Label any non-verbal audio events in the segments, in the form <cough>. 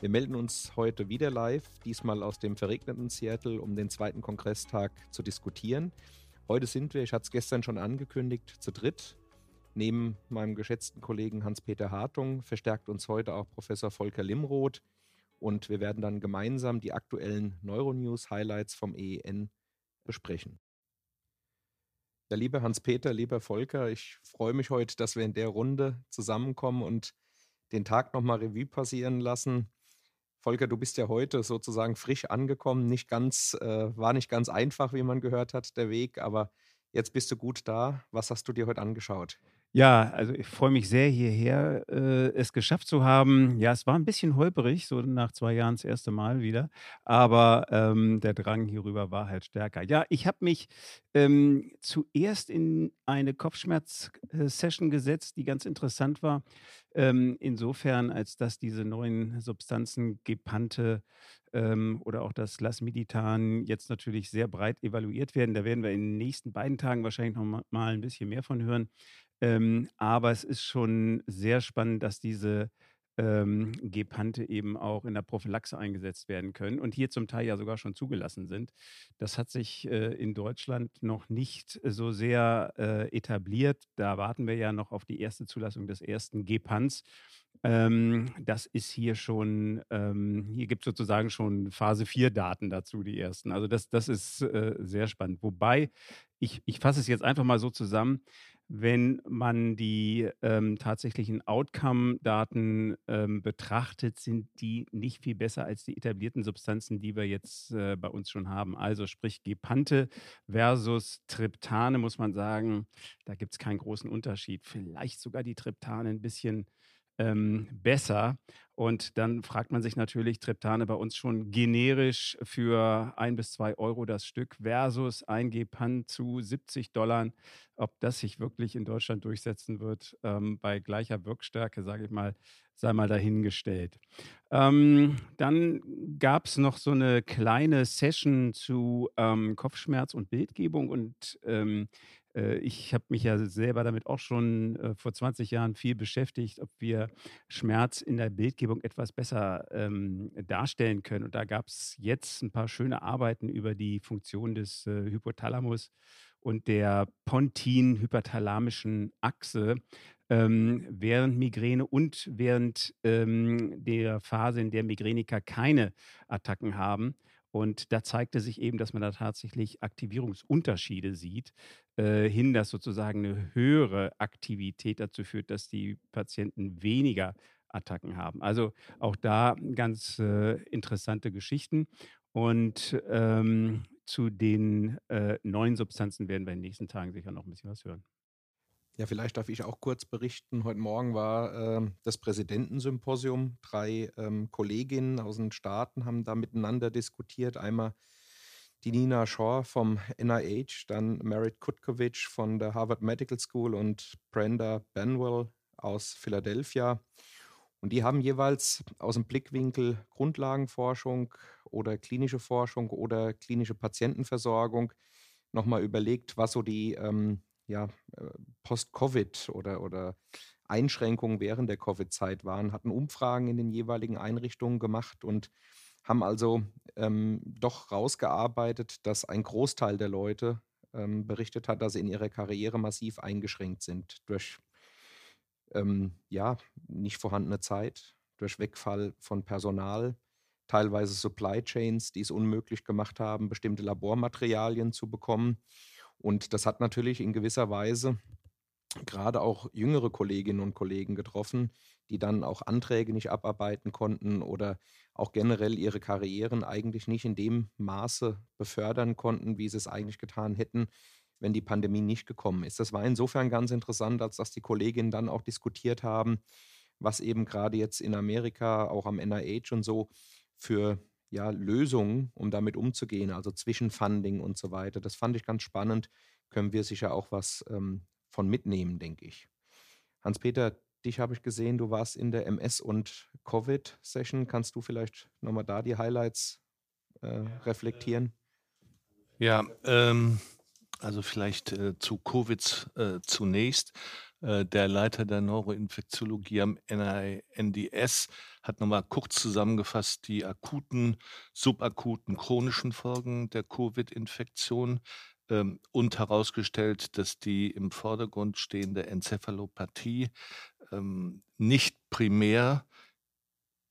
Wir melden uns heute wieder live, diesmal aus dem verregneten Seattle, um den zweiten Kongresstag zu diskutieren. Heute sind wir, ich hatte es gestern schon angekündigt, zu dritt. Neben meinem geschätzten Kollegen Hans-Peter Hartung verstärkt uns heute auch Professor Volker Limroth und wir werden dann gemeinsam die aktuellen Neuronews-Highlights vom EEN besprechen. Ja, lieber Hans-Peter, lieber Volker, ich freue mich heute, dass wir in der Runde zusammenkommen und den Tag nochmal Revue passieren lassen. Volker, du bist ja heute sozusagen frisch angekommen, nicht ganz, äh, war nicht ganz einfach, wie man gehört hat, der Weg, aber jetzt bist du gut da. Was hast du dir heute angeschaut? Ja, also ich freue mich sehr, hierher äh, es geschafft zu haben. Ja, es war ein bisschen holperig, so nach zwei Jahren das erste Mal wieder, aber ähm, der Drang hierüber war halt stärker. Ja, ich habe mich ähm, zuerst in eine Kopfschmerz-Session gesetzt, die ganz interessant war. Ähm, insofern, als dass diese neuen Substanzen, Gepante ähm, oder auch das Lasmiditan jetzt natürlich sehr breit evaluiert werden. Da werden wir in den nächsten beiden Tagen wahrscheinlich noch mal ein bisschen mehr von hören. Ähm, aber es ist schon sehr spannend, dass diese ähm, Gepante eben auch in der Prophylaxe eingesetzt werden können und hier zum Teil ja sogar schon zugelassen sind. Das hat sich äh, in Deutschland noch nicht so sehr äh, etabliert. Da warten wir ja noch auf die erste Zulassung des ersten Gepants. Ähm, das ist hier schon, ähm, hier gibt es sozusagen schon Phase 4 Daten dazu, die ersten. Also das, das ist äh, sehr spannend. Wobei, ich, ich fasse es jetzt einfach mal so zusammen, wenn man die ähm, tatsächlichen Outcome-Daten ähm, betrachtet, sind die nicht viel besser als die etablierten Substanzen, die wir jetzt äh, bei uns schon haben. Also sprich Gepante versus Triptane, muss man sagen, da gibt es keinen großen Unterschied. Vielleicht sogar die Triptane ein bisschen ähm, besser. Und dann fragt man sich natürlich, Triptane bei uns schon generisch für ein bis zwei Euro das Stück versus ein Gepan zu 70 Dollar. Ob das sich wirklich in Deutschland durchsetzen wird, ähm, bei gleicher Wirkstärke, sage ich mal, sei mal dahingestellt. Ähm, dann gab es noch so eine kleine Session zu ähm, Kopfschmerz und Bildgebung und ähm, äh, ich habe mich ja selber damit auch schon äh, vor 20 Jahren viel beschäftigt, ob wir Schmerz in der Bildgebung etwas besser ähm, darstellen können. Und da gab es jetzt ein paar schöne Arbeiten über die Funktion des äh, Hypothalamus und der pontin-hyperthalamischen Achse ähm, während Migräne und während ähm, der Phase, in der Migräniker keine Attacken haben. Und da zeigte sich eben, dass man da tatsächlich Aktivierungsunterschiede sieht, äh, hin, dass sozusagen eine höhere Aktivität dazu führt, dass die Patienten weniger Attacken haben. Also auch da ganz äh, interessante Geschichten. Und ähm, zu den äh, neuen Substanzen werden wir in den nächsten Tagen sicher noch ein bisschen was hören. Ja, vielleicht darf ich auch kurz berichten. Heute Morgen war äh, das Präsidentensymposium. Drei ähm, Kolleginnen aus den Staaten haben da miteinander diskutiert. Einmal die Nina Shaw vom NIH, dann Merit Kutkovic von der Harvard Medical School und Brenda Benwell aus Philadelphia. Und die haben jeweils aus dem Blickwinkel Grundlagenforschung oder klinische Forschung oder klinische Patientenversorgung nochmal überlegt, was so die ähm, ja, äh, Post-Covid oder, oder Einschränkungen während der Covid-Zeit waren, hatten Umfragen in den jeweiligen Einrichtungen gemacht und haben also ähm, doch rausgearbeitet, dass ein Großteil der Leute ähm, berichtet hat, dass sie in ihrer Karriere massiv eingeschränkt sind durch ähm, ja, nicht vorhandene Zeit, durch Wegfall von Personal, teilweise Supply Chains, die es unmöglich gemacht haben, bestimmte Labormaterialien zu bekommen und das hat natürlich in gewisser Weise gerade auch jüngere Kolleginnen und Kollegen getroffen, die dann auch Anträge nicht abarbeiten konnten oder auch generell ihre Karrieren eigentlich nicht in dem Maße befördern konnten, wie sie es eigentlich getan hätten, wenn die Pandemie nicht gekommen ist. Das war insofern ganz interessant, als dass die Kolleginnen dann auch diskutiert haben, was eben gerade jetzt in Amerika, auch am NIH und so, für ja, Lösungen, um damit umzugehen, also Zwischenfunding und so weiter. Das fand ich ganz spannend. Können wir sicher auch was ähm, von mitnehmen, denke ich. Hans-Peter, dich habe ich gesehen, du warst in der MS- und Covid-Session. Kannst du vielleicht nochmal da die Highlights äh, reflektieren? Ja, ähm, also vielleicht äh, zu Covid äh, zunächst. Äh, der Leiter der Neuroinfektiologie am NINDS, hat nochmal kurz zusammengefasst die akuten, subakuten, chronischen Folgen der Covid-Infektion ähm, und herausgestellt, dass die im Vordergrund stehende Enzephalopathie ähm, nicht primär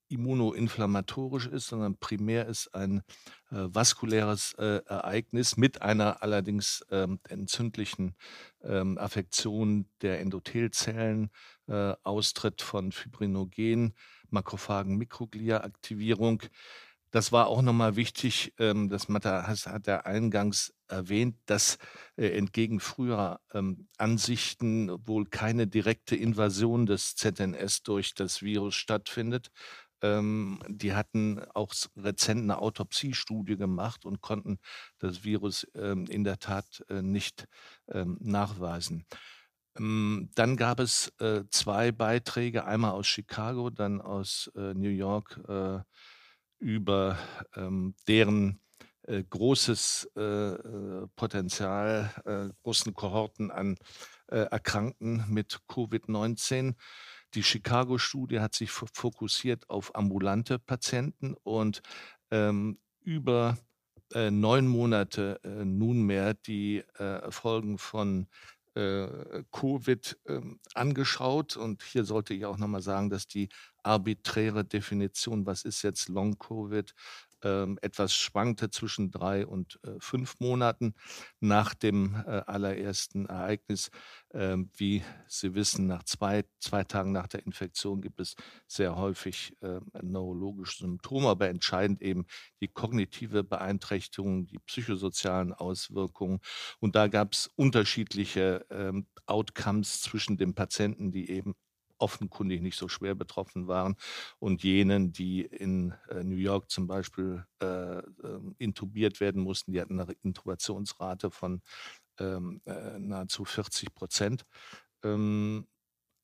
immunoinflammatorisch ist, sondern primär ist ein äh, vaskuläres äh, Ereignis mit einer allerdings ähm, entzündlichen ähm, Affektion der Endothelzellen, äh, Austritt von Fibrinogen, Makrophagen, Mikroglia-Aktivierung. Das war auch nochmal wichtig, ähm, das hat er eingangs erwähnt, dass äh, entgegen früherer ähm, Ansichten wohl keine direkte Invasion des ZNS durch das Virus stattfindet, ähm, die hatten auch rezent eine Autopsiestudie gemacht und konnten das Virus ähm, in der Tat äh, nicht ähm, nachweisen. Ähm, dann gab es äh, zwei Beiträge, einmal aus Chicago, dann aus äh, New York äh, über ähm, deren äh, großes äh, Potenzial, großen Kohorten an Erkrankten mit Covid-19. Die Chicago-Studie hat sich fokussiert auf ambulante Patienten und ähm, über äh, neun Monate äh, nunmehr die äh, Folgen von äh, Covid ähm, angeschaut. Und hier sollte ich auch nochmal sagen, dass die arbiträre Definition, was ist jetzt Long-Covid, ähm, etwas schwankte zwischen drei und äh, fünf Monaten nach dem äh, allerersten Ereignis. Ähm, wie Sie wissen, nach zwei, zwei Tagen nach der Infektion gibt es sehr häufig äh, neurologische Symptome, aber entscheidend eben die kognitive Beeinträchtigung, die psychosozialen Auswirkungen. Und da gab es unterschiedliche ähm, Outcomes zwischen den Patienten, die eben offenkundig nicht so schwer betroffen waren und jenen, die in äh, New York zum Beispiel äh, ähm, intubiert werden mussten, die hatten eine Intubationsrate von ähm, äh, nahezu 40 Prozent. Ähm,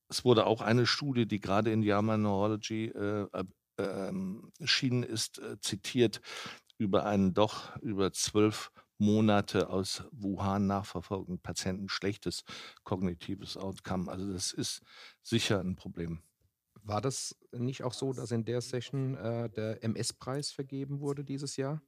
es wurde auch eine Studie, die gerade in JAMA Neurology äh, ähm, erschienen ist, zitiert über einen doch über zwölf Monate aus Wuhan nachverfolgten Patienten schlechtes kognitives Outcome. Also das ist sicher ein Problem. War das nicht auch so, dass in der Session äh, der MS-Preis vergeben wurde dieses Jahr?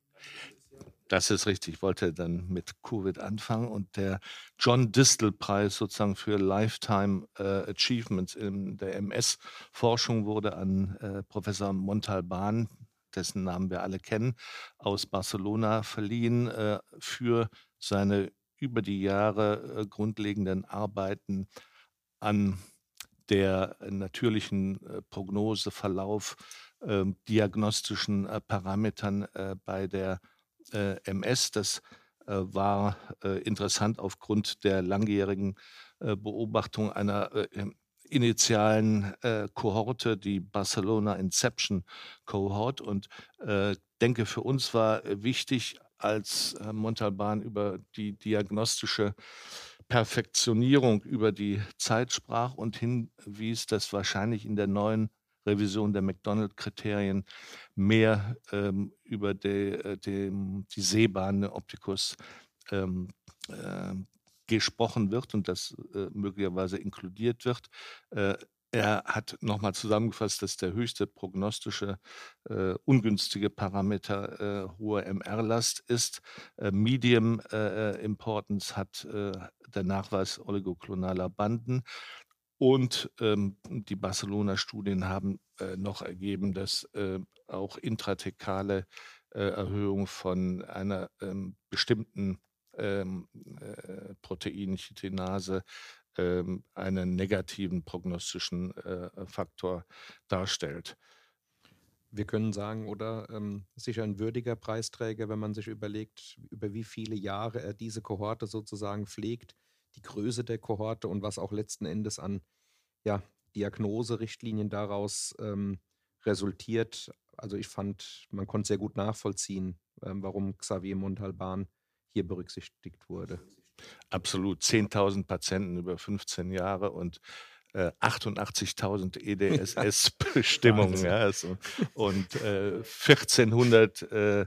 Das ist richtig. Ich wollte dann mit Covid anfangen und der John Distel-Preis sozusagen für Lifetime äh, Achievements in der MS-Forschung wurde an äh, Professor Montalban, dessen Namen wir alle kennen, aus Barcelona verliehen äh, für seine über die Jahre äh, grundlegenden Arbeiten an der natürlichen äh, Prognose, Verlauf, ähm, diagnostischen Parametern bei der MS. Das war interessant aufgrund der langjährigen Beobachtung einer initialen äh, Kohorte, die Barcelona Inception Cohort. Und äh, denke, für uns war äh, wichtig, als äh, Montalban über die diagnostische Perfektionierung über die Zeit sprach und hinwies, dass wahrscheinlich in der neuen Revision der McDonald-Kriterien mehr ähm, über die, äh, die, die Sehbahn Optikus ähm, äh, gesprochen wird und das äh, möglicherweise inkludiert wird. Äh, er hat nochmal zusammengefasst, dass der höchste prognostische äh, ungünstige Parameter äh, hohe MR-Last ist. Äh, Medium äh, Importance hat der Nachweis oligoklonaler Banden. Und ähm, die Barcelona-Studien haben noch ergeben, dass auch intratekale Erhöhung von einer ähm, bestimmten ähm, äh, Protein Chitinase ähm, einen negativen prognostischen äh, Faktor darstellt. Wir können sagen, oder ähm, sicher ein würdiger Preisträger, wenn man sich überlegt, über wie viele Jahre er diese Kohorte sozusagen pflegt, die Größe der Kohorte und was auch letzten Endes an ja, Diagnoserichtlinien daraus ähm, resultiert. Also ich fand, man konnte sehr gut nachvollziehen, ähm, warum Xavier Montalban hier berücksichtigt wurde. Absolut. 10.000 Patienten über 15 Jahre und äh, 88.000 EDSS-Bestimmungen <laughs> ja, also, und äh, 1400 äh,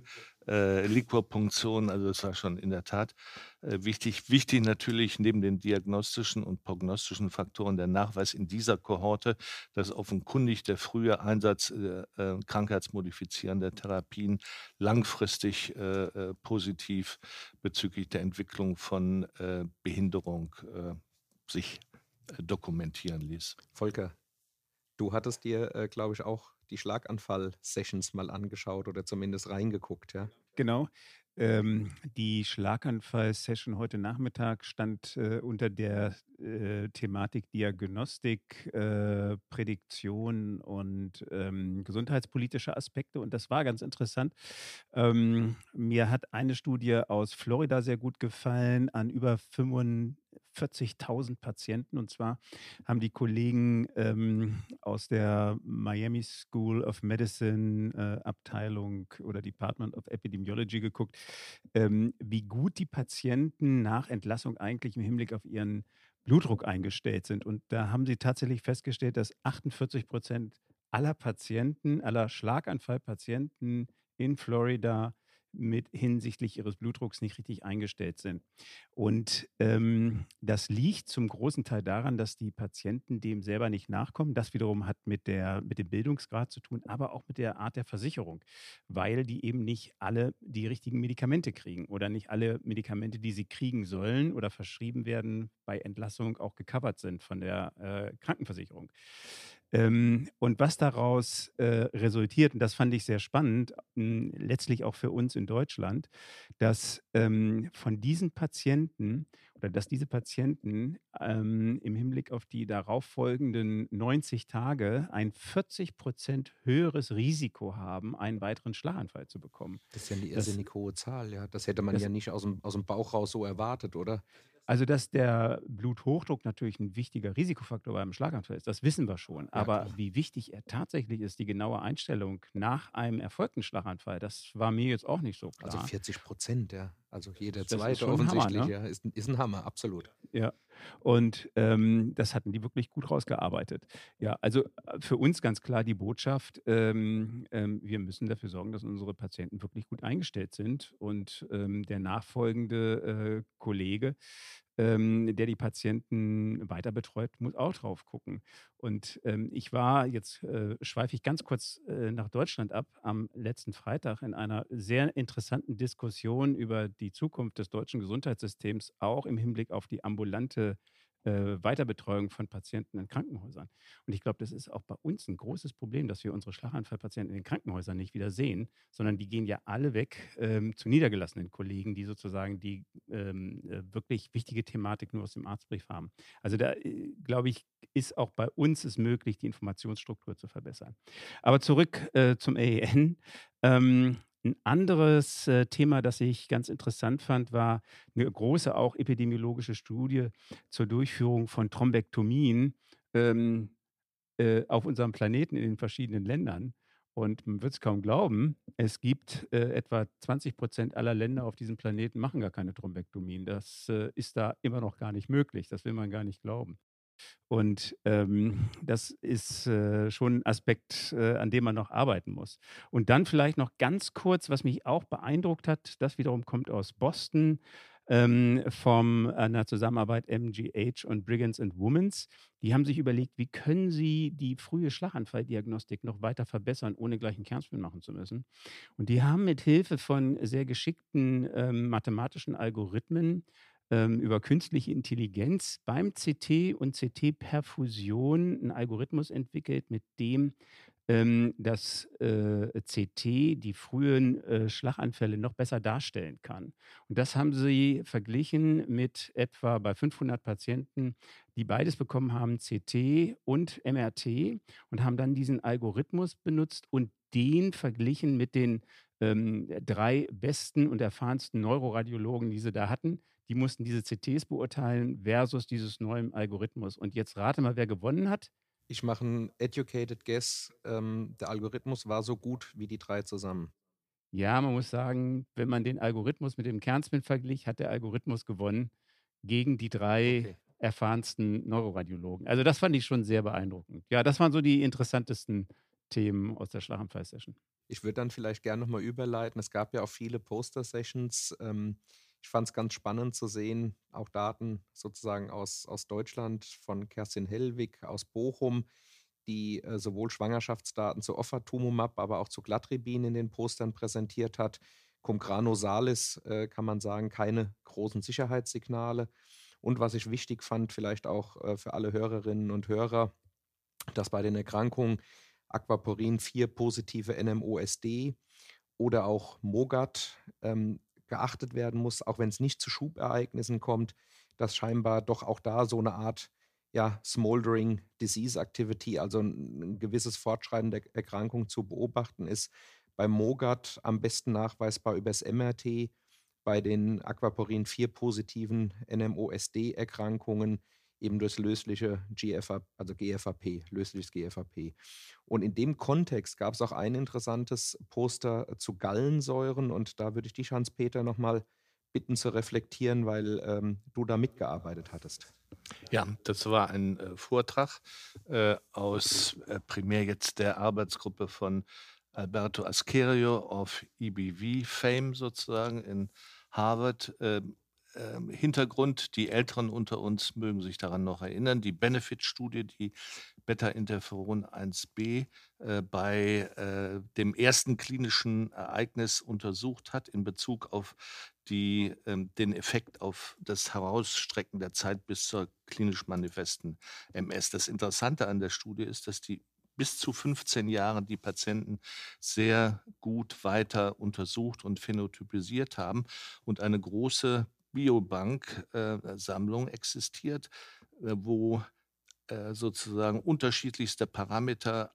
äh, Liquorpunktion. Also das war schon in der Tat äh, wichtig. Wichtig natürlich neben den diagnostischen und prognostischen Faktoren der Nachweis in dieser Kohorte, dass offenkundig der frühe Einsatz äh, äh krankheitsmodifizierender Therapien langfristig äh, äh, positiv bezüglich der Entwicklung von Behinderung sich dokumentieren ließ. Volker, du hattest dir, glaube ich, auch die Schlaganfall-Sessions mal angeschaut oder zumindest reingeguckt, ja? Genau. Ähm, die Schlaganfall-Session heute Nachmittag stand äh, unter der äh, Thematik Diagnostik, äh, Prädiktion und ähm, gesundheitspolitische Aspekte. Und das war ganz interessant. Ähm, mir hat eine Studie aus Florida sehr gut gefallen an über 45 40.000 Patienten. Und zwar haben die Kollegen ähm, aus der Miami School of Medicine äh, Abteilung oder Department of Epidemiology geguckt, ähm, wie gut die Patienten nach Entlassung eigentlich im Hinblick auf ihren Blutdruck eingestellt sind. Und da haben sie tatsächlich festgestellt, dass 48 Prozent aller Patienten, aller Schlaganfallpatienten in Florida mit hinsichtlich ihres Blutdrucks nicht richtig eingestellt sind. Und ähm, das liegt zum großen Teil daran, dass die Patienten dem selber nicht nachkommen. Das wiederum hat mit, der, mit dem Bildungsgrad zu tun, aber auch mit der Art der Versicherung, weil die eben nicht alle die richtigen Medikamente kriegen oder nicht alle Medikamente, die sie kriegen sollen oder verschrieben werden, bei Entlassung auch gecovert sind von der äh, Krankenversicherung. Ähm, und was daraus äh, resultiert, und das fand ich sehr spannend, mh, letztlich auch für uns in Deutschland, dass ähm, von diesen Patienten oder dass diese Patienten ähm, im Hinblick auf die darauffolgenden 90 Tage ein 40 Prozent höheres Risiko haben, einen weiteren Schlaganfall zu bekommen. Das ist ja eine irrsinnig hohe Zahl, ja. Das hätte man das, ja nicht aus dem, aus dem Bauch raus so erwartet, oder? Also, dass der Bluthochdruck natürlich ein wichtiger Risikofaktor beim Schlaganfall ist, das wissen wir schon. Aber klar. wie wichtig er tatsächlich ist, die genaue Einstellung nach einem erfolgten Schlaganfall, das war mir jetzt auch nicht so also klar. Also 40 Prozent, ja. Also jeder zweite offensichtlich, Hammer, ne? ist, ist, ein Hammer, absolut. Ja, und ähm, das hatten die wirklich gut rausgearbeitet. Ja, also äh, für uns ganz klar die Botschaft, ähm, ähm, wir müssen dafür sorgen, dass unsere Patienten wirklich gut eingestellt sind. Und ähm, der nachfolgende äh, Kollege ähm, der die Patienten weiter betreut, muss auch drauf gucken. Und ähm, ich war, jetzt äh, schweife ich ganz kurz äh, nach Deutschland ab, am letzten Freitag in einer sehr interessanten Diskussion über die Zukunft des deutschen Gesundheitssystems, auch im Hinblick auf die ambulante äh, Weiterbetreuung von Patienten in Krankenhäusern. Und ich glaube, das ist auch bei uns ein großes Problem, dass wir unsere Schlaganfallpatienten in den Krankenhäusern nicht wieder sehen, sondern die gehen ja alle weg ähm, zu niedergelassenen Kollegen, die sozusagen die ähm, äh, wirklich wichtige Thematik nur aus dem Arztbrief haben. Also da, äh, glaube ich, ist auch bei uns es möglich, die Informationsstruktur zu verbessern. Aber zurück äh, zum AEN. Ähm, ein anderes äh, Thema, das ich ganz interessant fand, war eine große auch epidemiologische Studie zur Durchführung von Thrombektomien ähm, äh, auf unserem Planeten in den verschiedenen Ländern. Und man wird es kaum glauben, es gibt äh, etwa 20 Prozent aller Länder auf diesem Planeten machen gar keine Thrombektomien. Das äh, ist da immer noch gar nicht möglich. Das will man gar nicht glauben. Und ähm, das ist äh, schon ein Aspekt, äh, an dem man noch arbeiten muss. Und dann vielleicht noch ganz kurz, was mich auch beeindruckt hat, das wiederum kommt aus Boston ähm, von einer Zusammenarbeit MGH und Brigands and Womans. Die haben sich überlegt, wie können sie die frühe Schlaganfalldiagnostik noch weiter verbessern, ohne gleich einen Kernspin machen zu müssen. Und die haben mit Hilfe von sehr geschickten ähm, mathematischen Algorithmen ähm, über künstliche Intelligenz beim CT und CT-Perfusion einen Algorithmus entwickelt, mit dem ähm, das äh, CT die frühen äh, Schlaganfälle noch besser darstellen kann. Und das haben sie verglichen mit etwa bei 500 Patienten, die beides bekommen haben, CT und MRT, und haben dann diesen Algorithmus benutzt und den verglichen mit den ähm, drei besten und erfahrensten Neuroradiologen, die sie da hatten. Die mussten diese CTs beurteilen versus dieses neuen Algorithmus. Und jetzt rate mal, wer gewonnen hat. Ich mache einen educated guess. Ähm, der Algorithmus war so gut wie die drei zusammen. Ja, man muss sagen, wenn man den Algorithmus mit dem Kernspin verglich, hat der Algorithmus gewonnen gegen die drei okay. erfahrensten Neuroradiologen. Also das fand ich schon sehr beeindruckend. Ja, das waren so die interessantesten Themen aus der Schlaganfall-Session. Ich würde dann vielleicht gerne nochmal überleiten. Es gab ja auch viele Poster-Sessions. Ähm, ich fand es ganz spannend zu sehen, auch Daten sozusagen aus, aus Deutschland von Kerstin Hellwig aus Bochum, die äh, sowohl Schwangerschaftsdaten zu Offatumumab, aber auch zu Glattribin in den Postern präsentiert hat. Cum grano salis äh, kann man sagen, keine großen Sicherheitssignale. Und was ich wichtig fand, vielleicht auch äh, für alle Hörerinnen und Hörer, dass bei den Erkrankungen Aquaporin 4 positive NMOSD oder auch MOGAT ähm, geachtet werden muss, auch wenn es nicht zu Schubereignissen kommt, dass scheinbar doch auch da so eine Art ja, Smoldering Disease Activity, also ein, gewisses Fortschreiten der Erkrankung zu beobachten ist. Beim MOGAT am besten nachweisbar übers MRT, bei den Aquaporin 4 positiven NMOSD-Erkrankungen eben durch lösliche GFA, also GFAP, lösliches GFAP. Und in dem Kontext gab es auch ein interessantes Poster zu Gallensäuren und da würde ich dich, Hans-Peter, nochmal bitten zu reflektieren, weil ähm, du da mitgearbeitet hattest. Ja, das war ein äh, Vortrag äh, aus äh, primär jetzt der Arbeitsgruppe von Alberto Askerio auf EBV Fame sozusagen in Harvard. Ähm, Hintergrund, die Älteren unter uns mögen sich daran noch erinnern, die Benefit-Studie, die Beta-Interferon 1b äh, bei äh, dem ersten klinischen Ereignis untersucht hat in Bezug auf die, ähm, den Effekt auf das Herausstrecken der Zeit bis zur klinisch manifesten MS. Das Interessante an der Studie ist, dass die bis zu 15 Jahren die Patienten sehr gut weiter untersucht und phänotypisiert haben und eine große Biobank-Sammlung äh, existiert, äh, wo äh, sozusagen unterschiedlichste Parameter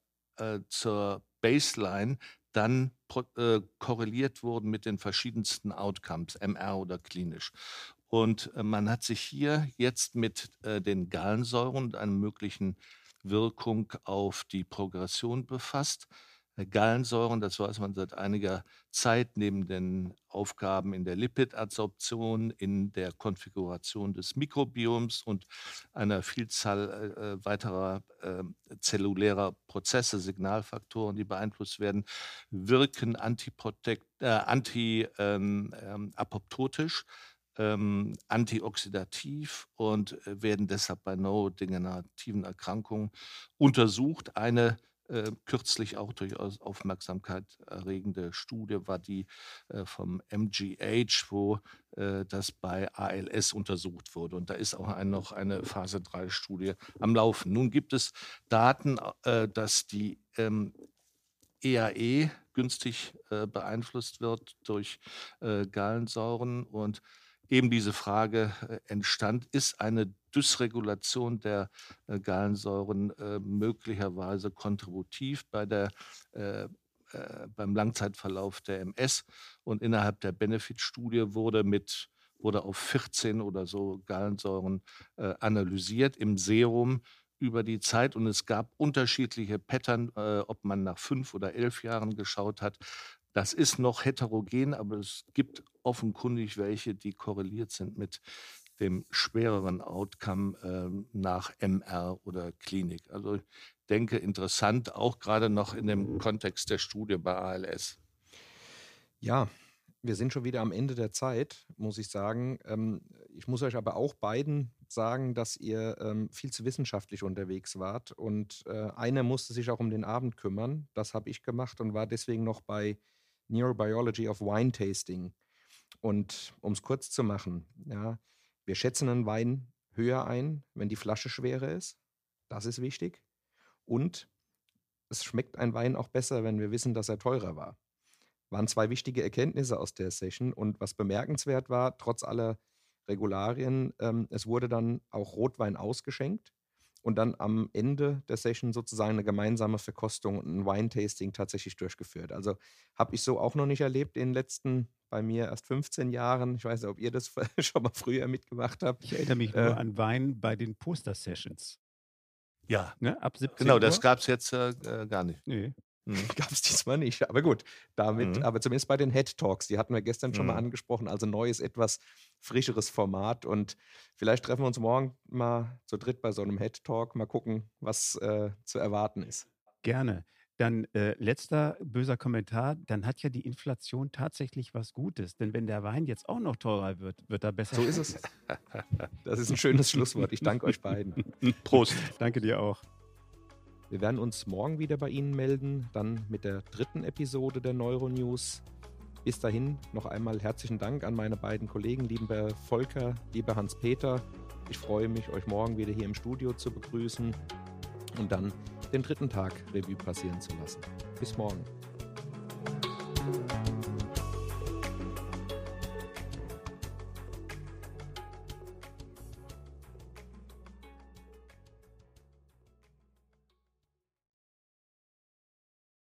zur Baseline dann korreliert wurden mit den verschiedensten Outcomes, MR oder klinisch. Und man hat sich hier jetzt mit den Gallensäuren und einer möglichen Wirkung auf die Progression befasst. Gallensäuren, das weiß man seit einiger Zeit, neben den Aufgaben in der Lipidadsorption, in der Konfiguration des Mikrobioms und einer Vielzahl äh, äh weiterer äh, zellulärer Prozesse, Signalfaktoren, die beeinflusst werden, wirken äh, anti-apoptotisch. Ähm, ähm, antioxidativ und äh, werden deshalb bei neurodegenerativen Erkrankungen untersucht. Eine äh, kürzlich auch durchaus Aufmerksamkeit erregende Studie war die äh, vom MGH, wo äh, das bei ALS untersucht wurde. Und da ist auch ein, noch eine Phase 3-Studie am Laufen. Nun gibt es Daten, äh, dass die ähm, EAE e günstig äh, beeinflusst wird durch äh, Gallensäuren und eben diese Frage entstand, ist eine Dysregulation der äh, Gallensäuren äh, möglicherweise kontributiv bei der beim Langzeitverlauf der MS und innerhalb der Benefit-Studie wurde mit wurde auf 14 oder so Gallensäuren äh, analysiert im Serum über die Zeit und es gab unterschiedliche Pattern, äh, ob man nach fünf oder elf Jahren geschaut hat. Das ist noch heterogen, aber es gibt offenkundig welche, die korreliert sind mit dem schwereren Outcome äh, nach MR oder Klinik. Also ich denke interessant, auch gerade noch in dem Kontext der Studie bei ALS. Ja, wir sind schon wieder am Ende der Zeit, muss ich sagen. Ähm, ich muss euch aber auch beiden sagen, dass ihr ähm, viel zu wissenschaftlich unterwegs wart. Und äh, einer musste sich auch um den Abend kümmern. Das habe ich gemacht und war deswegen noch bei Neurobiology of Wine Tasting. Und um es kurz zu machen, ja, wir schätzen einen Wein höher ein, wenn die Flasche schwerer ist. Das ist wichtig. Und es schmeckt ein Wein auch besser, wenn wir wissen, dass er teurer war. Waren zwei wichtige Erkenntnisse aus der Session. Und was bemerkenswert war, trotz aller Regularien, ähm, es wurde dann auch Rotwein ausgeschenkt und dann am Ende der Session sozusagen eine gemeinsame Verkostung und ein Wine-Tasting tatsächlich durchgeführt. Also habe ich so auch noch nicht erlebt in den letzten, bei mir erst 15 Jahren. Ich weiß nicht, ob ihr das <laughs> schon mal früher mitgemacht habt. Ich erinnere mich äh, nur an Wein bei den Poster-Sessions. Ja, ne? ab 17 Genau, Uhr. das gab es jetzt äh, gar nicht. Nee. Mhm. <laughs> Gab es diesmal nicht. Aber gut, damit, mhm. aber zumindest bei den Head Talks, die hatten wir gestern schon mhm. mal angesprochen, also neues, etwas frischeres Format. Und vielleicht treffen wir uns morgen mal zu dritt bei so einem Head Talk, mal gucken, was äh, zu erwarten ist. Gerne. Dann äh, letzter böser Kommentar, dann hat ja die Inflation tatsächlich was Gutes. Denn wenn der Wein jetzt auch noch teurer wird, wird er besser. So ist es. Das ist ein schönes Schlusswort. Ich danke euch beiden. Prost. Danke dir auch. Wir werden uns morgen wieder bei Ihnen melden, dann mit der dritten Episode der Neuronews. Bis dahin noch einmal herzlichen Dank an meine beiden Kollegen, lieber Volker, lieber Hans-Peter. Ich freue mich, euch morgen wieder hier im Studio zu begrüßen und dann den dritten Tag Revue passieren zu lassen. Bis morgen.